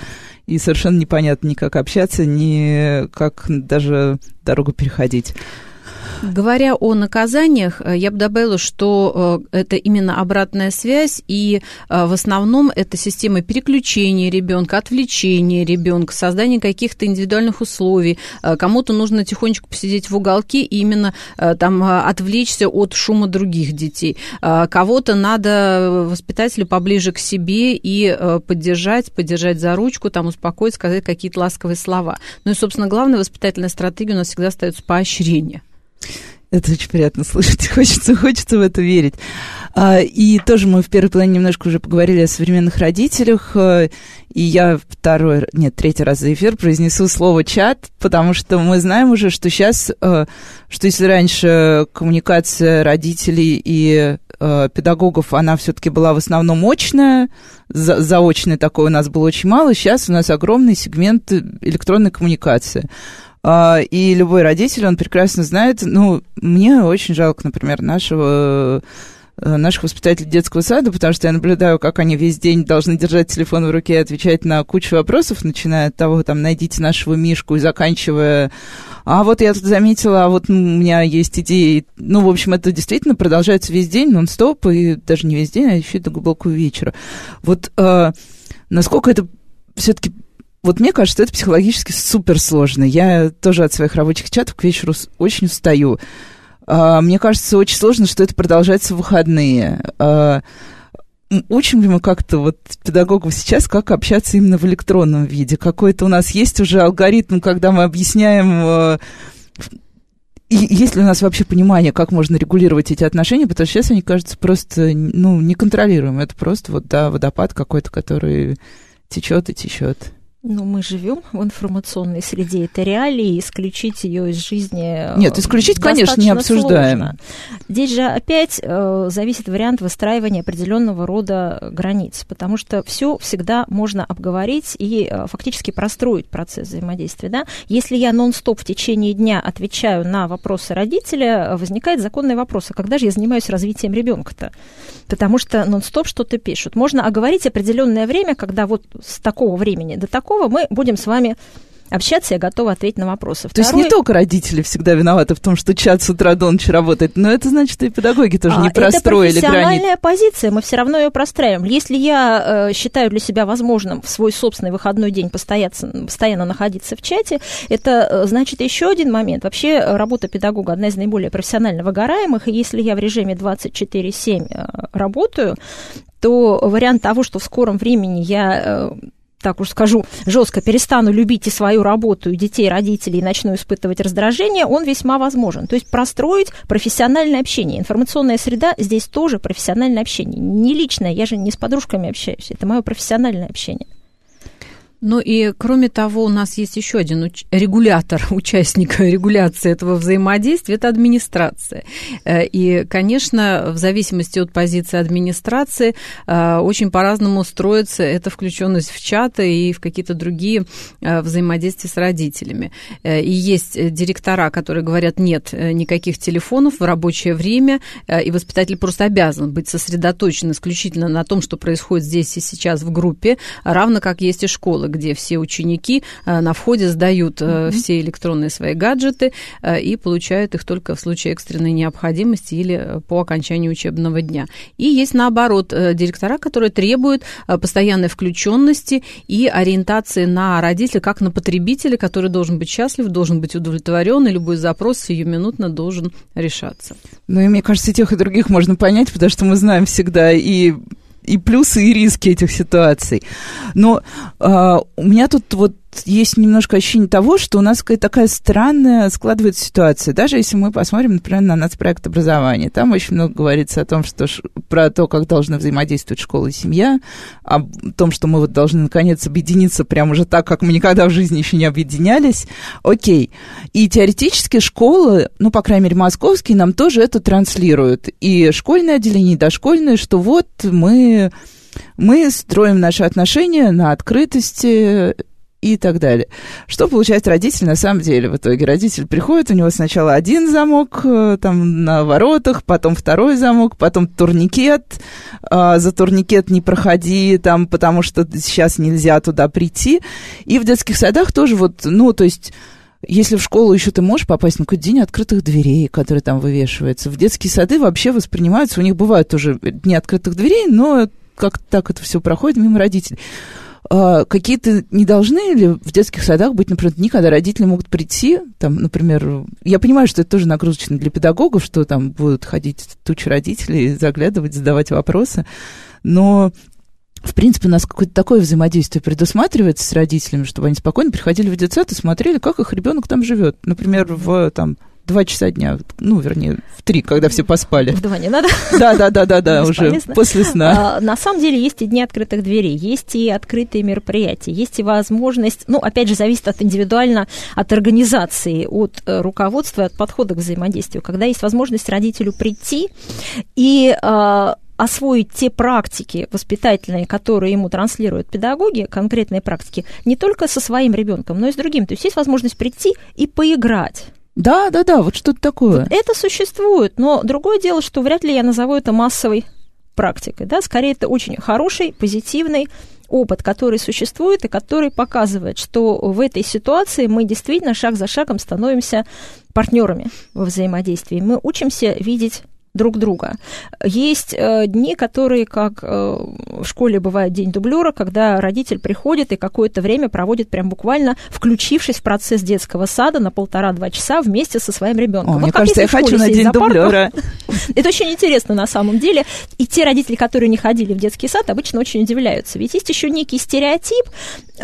И совершенно непонятно ни как общаться, ни как даже дорогу переходить. Говоря о наказаниях, э, я бы добавила, что э, это именно обратная связь, и э, в основном это система переключения ребенка, отвлечения ребенка, создания каких-то индивидуальных условий. Кому-то нужно тихонечко посидеть в уголке и именно там отвлечься от шума других детей. Кого-то надо воспитателю поближе к себе и поддержать, поддержать за ручку, там успокоить, сказать какие-то ласковые слова. Ну и, собственно, главная воспитательная стратегия у нас всегда остается поощрение. Это очень приятно слышать, хочется, хочется в это верить. А, и тоже мы в первой половине немножко уже поговорили о современных родителях, а, и я второй, нет, третий раз за эфир произнесу слово «чат», потому что мы знаем уже, что сейчас, а, что если раньше коммуникация родителей и педагогов, она все-таки была в основном очная, за, заочной такой у нас было очень мало, сейчас у нас огромный сегмент электронной коммуникации. А, и любой родитель, он прекрасно знает, ну, мне очень жалко, например, нашего э, наших воспитателей детского сада, потому что я наблюдаю, как они весь день должны держать телефон в руке и отвечать на кучу вопросов, начиная от того, там, найдите нашего Мишку и заканчивая, а вот я тут заметила, а вот у меня есть идеи. Ну, в общем, это действительно продолжается весь день, нон-стоп, и даже не весь день, а еще и до глубокого вечера. Вот э, насколько это все-таки вот мне кажется, это психологически супер сложно. Я тоже от своих рабочих чатов к вечеру очень устаю. А, мне кажется, очень сложно, что это продолжается в выходные. А, учим ли мы как-то вот педагогов сейчас, как общаться именно в электронном виде? Какой-то у нас есть уже алгоритм, когда мы объясняем э, есть ли у нас вообще понимание, как можно регулировать эти отношения, потому что сейчас они кажутся просто, ну, неконтролируемым. Это просто вот, да, водопад какой-то, который течет и течет. Ну, мы живем в информационной среде, это реалии, исключить ее из жизни Нет, исключить, конечно, не обсуждаем. Сложно. Здесь же опять э, зависит вариант выстраивания определенного рода границ, потому что все всегда можно обговорить и э, фактически простроить процесс взаимодействия. Да? Если я нон-стоп в течение дня отвечаю на вопросы родителя, возникает законный вопрос, а когда же я занимаюсь развитием ребенка-то? Потому что нон-стоп что-то пишут. Можно оговорить определенное время, когда вот с такого времени до такого мы будем с вами общаться, я готова ответить на вопросы. Второй... То есть не только родители всегда виноваты в том, что чат с утра до ночи работает, но это значит и педагоги тоже а, не простроили это профессиональная позиция, мы все равно ее простраиваем. Если я э, считаю для себя возможным в свой собственный выходной день постоянно, находиться в чате, это э, значит еще один момент. Вообще работа педагога одна из наиболее профессионально выгораемых, и если я в режиме 24-7 э, работаю, то вариант того, что в скором времени я э, так уж скажу, жестко перестану любить и свою работу, и детей, родителей, и начну испытывать раздражение, он весьма возможен. То есть простроить профессиональное общение. Информационная среда здесь тоже профессиональное общение. Не личное, я же не с подружками общаюсь, это мое профессиональное общение. Ну и кроме того, у нас есть еще один уч- регулятор, участник регуляции этого взаимодействия, это администрация. Э, и, конечно, в зависимости от позиции администрации э, очень по-разному строится эта включенность в чаты и в какие-то другие э, взаимодействия с родителями. И есть директора, которые говорят, нет никаких телефонов в рабочее время, и воспитатель просто обязан быть сосредоточен исключительно на том, что происходит здесь и сейчас в группе, равно как есть и школы, где все ученики э, на входе сдают mm-hmm. все электронные свои гаджеты э, и получают их только в случае экстренной необходимости или по окончанию учебного дня. И есть, наоборот, директора, которые требуют постоянной включенности и ориентации на родителя, как на потребителя, который должен быть счастлив, должен быть удовлетворен, и любой запрос сиюминутно должен решаться. Ну и мне кажется, и тех, и других можно понять, потому что мы знаем всегда и и плюсы, и риски этих ситуаций. Но э, у меня тут вот есть немножко ощущение того, что у нас какая-то такая странная складывается ситуация. Даже если мы посмотрим, например, на нацпроект образования, там очень много говорится о том, что про то, как должны взаимодействовать школа и семья, о том, что мы вот должны наконец объединиться прямо уже так, как мы никогда в жизни еще не объединялись. Окей. И теоретически школы, ну, по крайней мере, московские, нам тоже это транслируют. И школьное отделение, и дошкольное, что вот мы мы строим наши отношения на открытости и так далее. Что получает родитель на самом деле в итоге? Родитель приходит, у него сначала один замок э, там на воротах, потом второй замок, потом турникет. А, за турникет не проходи, там, потому что сейчас нельзя туда прийти. И в детских садах тоже вот, ну, то есть... Если в школу еще ты можешь попасть на какой-то день открытых дверей, которые там вывешиваются. В детские сады вообще воспринимаются, у них бывают тоже дни открытых дверей, но как так это все проходит мимо родителей. А, какие-то не должны ли в детских садах быть, например, дни, когда родители могут прийти, там, например, я понимаю, что это тоже нагрузочно для педагогов, что там будут ходить тучи родителей, заглядывать, задавать вопросы, но в принципе, у нас какое-то такое взаимодействие предусматривается с родителями, чтобы они спокойно приходили в детсад и смотрели, как их ребенок там живет. Например, в там два часа дня, ну, вернее, в три, когда все поспали. В два не надо? Да, да, да, да, да, уже после сна. А, на самом деле есть и дни открытых дверей, есть и открытые мероприятия, есть и возможность, ну, опять же, зависит от индивидуально, от организации, от э, руководства, от подхода к взаимодействию, когда есть возможность родителю прийти и а, освоить те практики воспитательные, которые ему транслируют педагоги, конкретные практики, не только со своим ребенком, но и с другим. То есть есть возможность прийти и поиграть. Да, да, да, вот что-то такое. Это существует, но другое дело, что вряд ли я назову это массовой практикой. Да? Скорее, это очень хороший, позитивный опыт, который существует и который показывает, что в этой ситуации мы действительно шаг за шагом становимся партнерами во взаимодействии. Мы учимся видеть друг друга. Есть э, дни, которые, как э, в школе бывает день дублера, когда родитель приходит и какое-то время проводит прям буквально включившись в процесс детского сада на полтора-два часа вместе со своим ребенком. О, вот мне кажется, я хочу на день дублера. Это очень интересно на самом деле. И те родители, которые не ходили в детский сад, обычно очень удивляются. Ведь есть еще некий стереотип.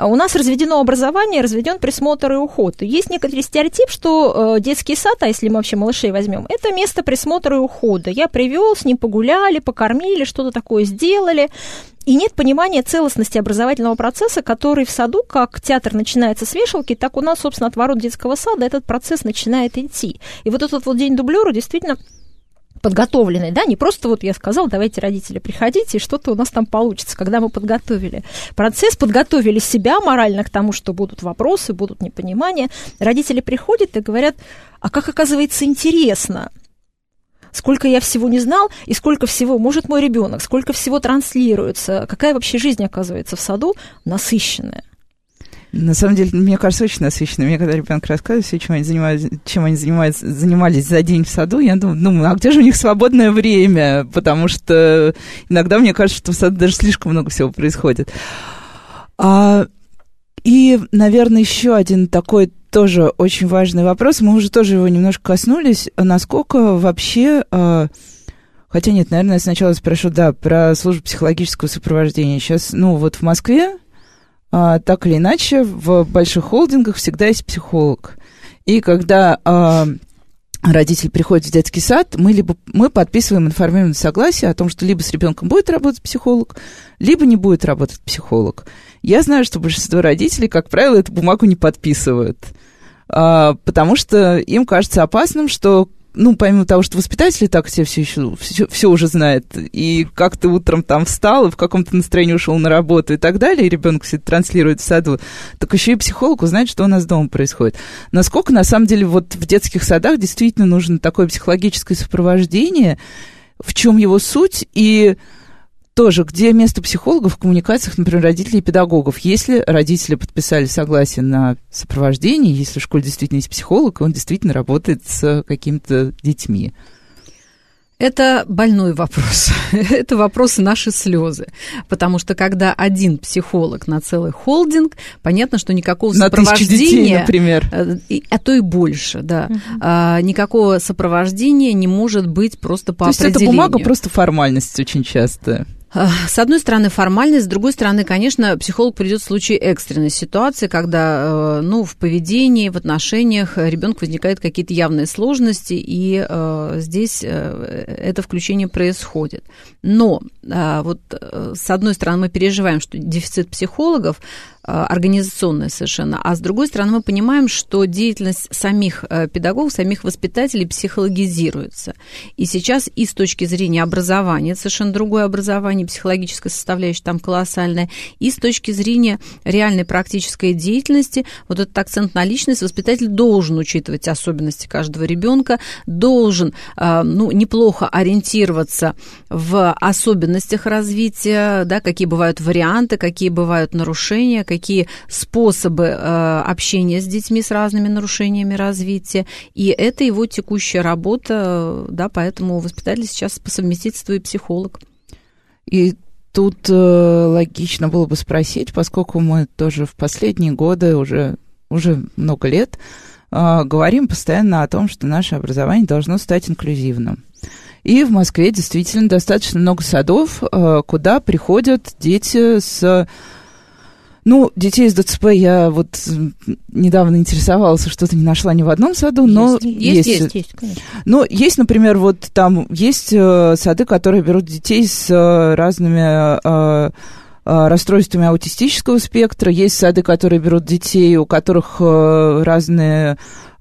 У нас разведено образование, разведен присмотр и уход. Есть некоторый стереотип, что э, детский сад, а если мы вообще малышей возьмем, это место присмотра и ухода года. Я привел, с ним погуляли, покормили, что-то такое сделали. И нет понимания целостности образовательного процесса, который в саду, как театр начинается с вешалки, так у нас, собственно, от ворот детского сада этот процесс начинает идти. И вот этот вот день дублера действительно подготовленный, да, не просто вот я сказал, давайте, родители, приходите, и что-то у нас там получится, когда мы подготовили процесс, подготовили себя морально к тому, что будут вопросы, будут непонимания, родители приходят и говорят, а как оказывается интересно, сколько я всего не знал и сколько всего может мой ребенок, сколько всего транслируется, какая вообще жизнь оказывается в саду насыщенная. На самом деле, мне кажется, очень насыщенно. Мне когда ребенок рассказывает все, чем они занимались, чем они занимаются, занимались за день в саду, я думаю, ну, а где же у них свободное время? Потому что иногда мне кажется, что в саду даже слишком много всего происходит. А, и, наверное, еще один такой тоже очень важный вопрос. Мы уже тоже его немножко коснулись. Насколько вообще... Э, хотя нет, наверное, я сначала спрошу, да, про службу психологического сопровождения. Сейчас, ну, вот в Москве, э, так или иначе, в больших холдингах всегда есть психолог. И когда э, родитель приходит в детский сад, мы либо мы подписываем информированное согласие о том, что либо с ребенком будет работать психолог, либо не будет работать психолог. Я знаю, что большинство родителей, как правило, эту бумагу не подписывают, а, потому что им кажется опасным, что ну, помимо того, что воспитатели так все все, еще, все, все уже знают, и как ты утром там встал, и в каком-то настроении ушел на работу и так далее, и ребенок все это транслирует в саду, так еще и психолог узнает, что у нас дома происходит. Насколько, на самом деле, вот в детских садах действительно нужно такое психологическое сопровождение, в чем его суть, и тоже, где место психологов в коммуникациях, например, родителей и педагогов? Если родители подписали согласие на сопровождение, если в школе действительно есть психолог, он действительно работает с какими-то детьми. Это больной вопрос. Это вопросы наши слезы. Потому что когда один психолог на целый холдинг, понятно, что никакого на сопровождения... Детей, например. Э, а то и больше, да. Угу. А, никакого сопровождения не может быть просто по то определению. То есть это бумага просто формальность очень часто. С одной стороны, формальность, с другой стороны, конечно, психолог придет в случае экстренной ситуации, когда э, ну, в поведении, в отношениях ребенка возникают какие-то явные сложности, и э, здесь э, это включение происходит. Но э, вот э, с одной стороны, мы переживаем, что дефицит психологов, Э, организационная совершенно. А с другой стороны, мы понимаем, что деятельность самих э, педагогов, самих воспитателей психологизируется. И сейчас и с точки зрения образования, совершенно другое образование, психологическая составляющая там колоссальная, и с точки зрения реальной практической деятельности, вот этот акцент на личность воспитатель должен учитывать особенности каждого ребенка, должен э, ну, неплохо ориентироваться в особенностях развития, да, какие бывают варианты, какие бывают нарушения, какие какие способы э, общения с детьми с разными нарушениями развития. И это его текущая работа, да, поэтому воспитатель сейчас по совместительству и психолог. И тут э, логично было бы спросить, поскольку мы тоже в последние годы, уже, уже много лет, э, говорим постоянно о том, что наше образование должно стать инклюзивным. И в Москве действительно достаточно много садов, э, куда приходят дети с ну, детей из ДЦП я вот недавно интересовалась, что-то не нашла ни в одном саду, но есть. Есть, есть, есть, конечно. Но есть, например, вот там есть э, сады, которые берут детей с э, разными э, расстройствами аутистического спектра, есть сады, которые берут детей, у которых разные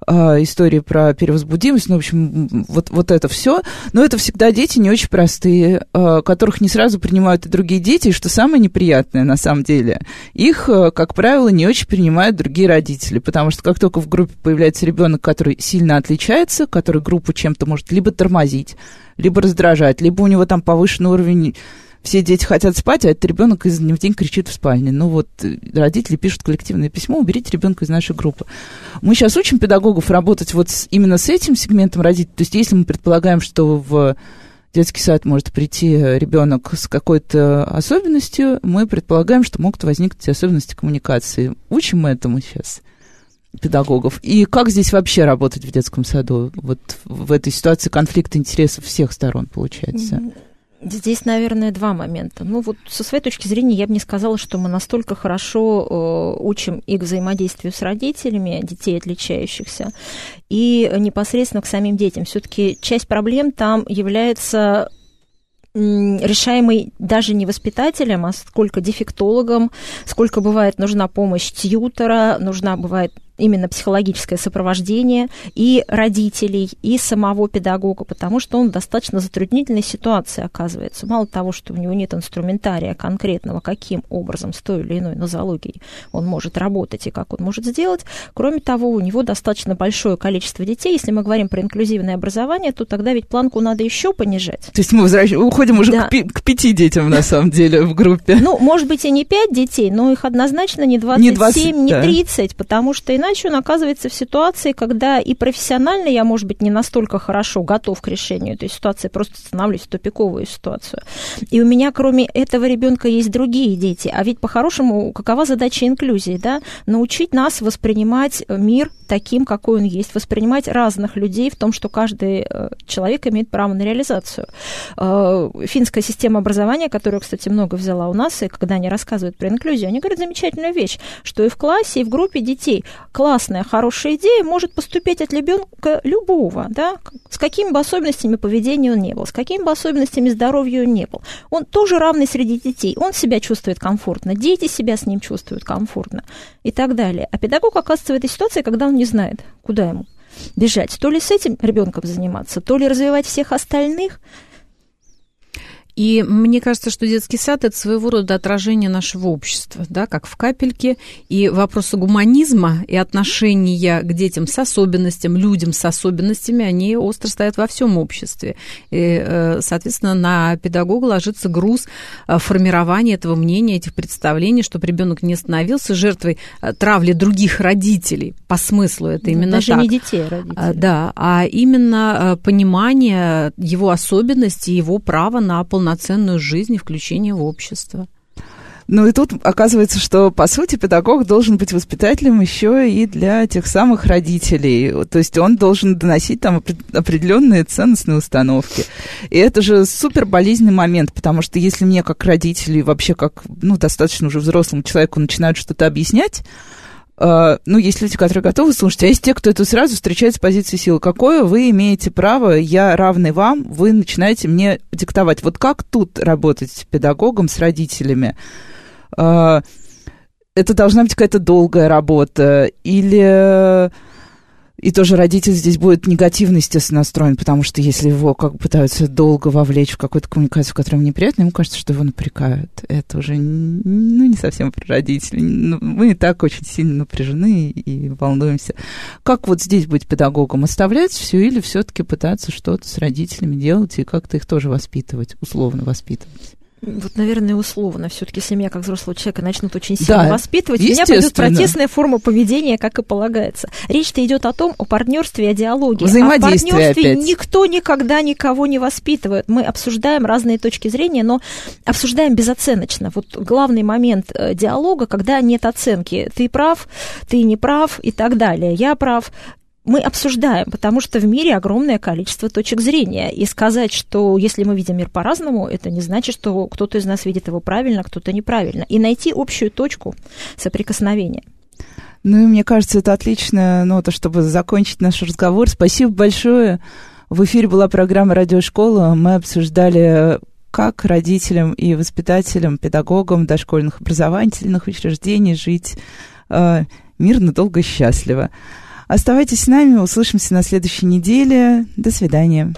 э, истории про перевозбудимость, ну, в общем, вот, вот это все. Но это всегда дети не очень простые, э, которых не сразу принимают и другие дети, что самое неприятное на самом деле, их, э, как правило, не очень принимают другие родители, потому что как только в группе появляется ребенок, который сильно отличается, который группу чем-то может либо тормозить, либо раздражать, либо у него там повышенный уровень все дети хотят спать, а этот ребенок из дня в день кричит в спальне. Ну вот э, родители пишут коллективное письмо, уберите ребенка из нашей группы. Мы сейчас учим педагогов работать вот с, именно с этим сегментом родителей. То есть если мы предполагаем, что в детский сад может прийти ребенок с какой-то особенностью, мы предполагаем, что могут возникнуть особенности коммуникации. Учим мы этому сейчас педагогов. И как здесь вообще работать в детском саду? Вот в этой ситуации конфликт интересов всех сторон получается. Здесь, наверное, два момента. Ну вот со своей точки зрения я бы не сказала, что мы настолько хорошо э, учим их взаимодействию с родителями, детей отличающихся, и непосредственно к самим детям. Все-таки часть проблем там является решаемый даже не воспитателем, а сколько дефектологом, сколько бывает нужна помощь тьютера, нужна бывает именно психологическое сопровождение и родителей, и самого педагога, потому что он в достаточно затруднительной ситуации оказывается. Мало того, что у него нет инструментария конкретного, каким образом с той или иной нозологией он может работать и как он может сделать, кроме того, у него достаточно большое количество детей. Если мы говорим про инклюзивное образование, то тогда ведь планку надо еще понижать. То есть мы возвращ... уходим уже да. к, пи- к пяти детям, на самом деле, в группе. Ну, может быть, и не пять детей, но их однозначно не 27, не, 20, не 30, да. потому что иначе иначе он оказывается в ситуации, когда и профессионально я, может быть, не настолько хорошо готов к решению этой ситуации, просто становлюсь в тупиковую ситуацию. И у меня, кроме этого ребенка, есть другие дети. А ведь по-хорошему, какова задача инклюзии, да? Научить нас воспринимать мир таким, какой он есть, воспринимать разных людей в том, что каждый э, человек имеет право на реализацию. Э, финская система образования, которую, кстати, много взяла у нас, и когда они рассказывают про инклюзию, они говорят замечательную вещь, что и в классе, и в группе детей классная, хорошая идея может поступить от ребенка любого, да, с какими бы особенностями поведения он не был, с какими бы особенностями здоровья он не был. Он тоже равный среди детей, он себя чувствует комфортно, дети себя с ним чувствуют комфортно и так далее. А педагог оказывается в этой ситуации, когда он не знает, куда ему бежать. То ли с этим ребенком заниматься, то ли развивать всех остальных, и мне кажется, что детский сад – это своего рода отражение нашего общества, да, как в капельке. И вопросы гуманизма и отношения к детям с особенностями, людям с особенностями, они остро стоят во всем обществе. И, э, соответственно, на педагога ложится груз э, формирования этого мнения, этих представлений, чтобы ребенок не становился жертвой э, травли других родителей. По смыслу это именно даже так. не детей, а родителей. Да, а именно понимание его особенностей, его права на полноту полноценную жизнь и включение в общество. Ну и тут оказывается, что по сути педагог должен быть воспитателем еще и для тех самых родителей. То есть он должен доносить там определенные ценностные установки. И это же супер болезненный момент, потому что если мне как родителю вообще как ну, достаточно уже взрослому человеку начинают что-то объяснять, ну, есть люди, которые готовы слушать, а есть те, кто это сразу встречает с позиции силы. Какое вы имеете право, я равный вам, вы начинаете мне диктовать. Вот как тут работать с педагогом, с родителями? Uh, это должна быть какая-то долгая работа или и тоже родитель здесь будет негативно, естественно, настроен, потому что если его как пытаются долго вовлечь в какую-то коммуникацию, которая ему неприятна, ему кажется, что его напрягают. Это уже ну, не совсем про родителей. Ну, мы и так очень сильно напряжены и волнуемся. Как вот здесь быть педагогом? Оставлять все или все-таки пытаться что-то с родителями делать и как-то их тоже воспитывать, условно воспитывать? Вот, наверное, условно, все-таки если меня как взрослого человека начнут очень сильно да, воспитывать, у меня пойдет протестная форма поведения, как и полагается. Речь-то идет о том, о партнерстве, о диалоге. Взаимодействие а партнерстве опять. никто никогда никого не воспитывает. Мы обсуждаем разные точки зрения, но обсуждаем безоценочно. Вот главный момент э, диалога, когда нет оценки. Ты прав, ты не прав и так далее. Я прав, мы обсуждаем, потому что в мире огромное количество точек зрения. И сказать, что если мы видим мир по-разному, это не значит, что кто-то из нас видит его правильно, кто-то неправильно. И найти общую точку соприкосновения. Ну и мне кажется, это отличная нота, чтобы закончить наш разговор. Спасибо большое. В эфире была программа «Радиошкола». Мы обсуждали как родителям и воспитателям, педагогам дошкольных образовательных учреждений жить э, мирно, долго счастливо. Оставайтесь с нами, услышимся на следующей неделе. До свидания.